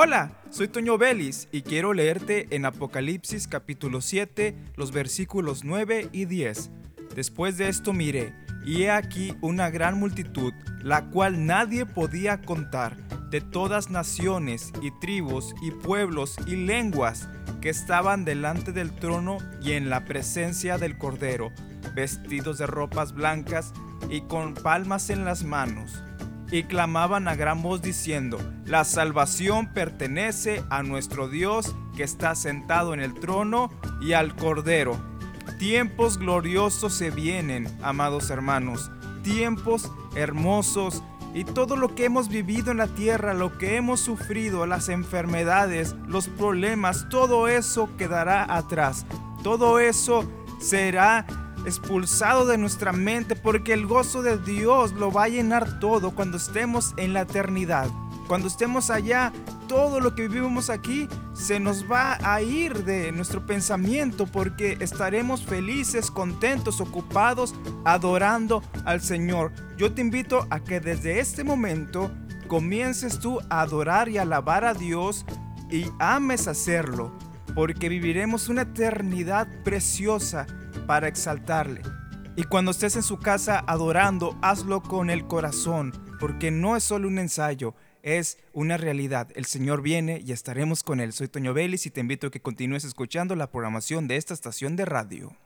Hola, soy Toño Belis y quiero leerte en Apocalipsis capítulo 7, los versículos 9 y 10. Después de esto miré, y he aquí una gran multitud, la cual nadie podía contar, de todas naciones y tribus y pueblos y lenguas, que estaban delante del trono y en la presencia del Cordero, vestidos de ropas blancas y con palmas en las manos y clamaban a gran voz diciendo, la salvación pertenece a nuestro Dios que está sentado en el trono y al Cordero. Tiempos gloriosos se vienen, amados hermanos, tiempos hermosos y todo lo que hemos vivido en la tierra, lo que hemos sufrido, las enfermedades, los problemas, todo eso quedará atrás. Todo eso será expulsado de nuestra mente porque el gozo de Dios lo va a llenar todo cuando estemos en la eternidad. Cuando estemos allá, todo lo que vivimos aquí se nos va a ir de nuestro pensamiento porque estaremos felices, contentos, ocupados, adorando al Señor. Yo te invito a que desde este momento comiences tú a adorar y alabar a Dios y ames hacerlo, porque viviremos una eternidad preciosa para exaltarle. Y cuando estés en su casa adorando, hazlo con el corazón, porque no es solo un ensayo, es una realidad. El Señor viene y estaremos con Él. Soy Toño Vélez y te invito a que continúes escuchando la programación de esta estación de radio.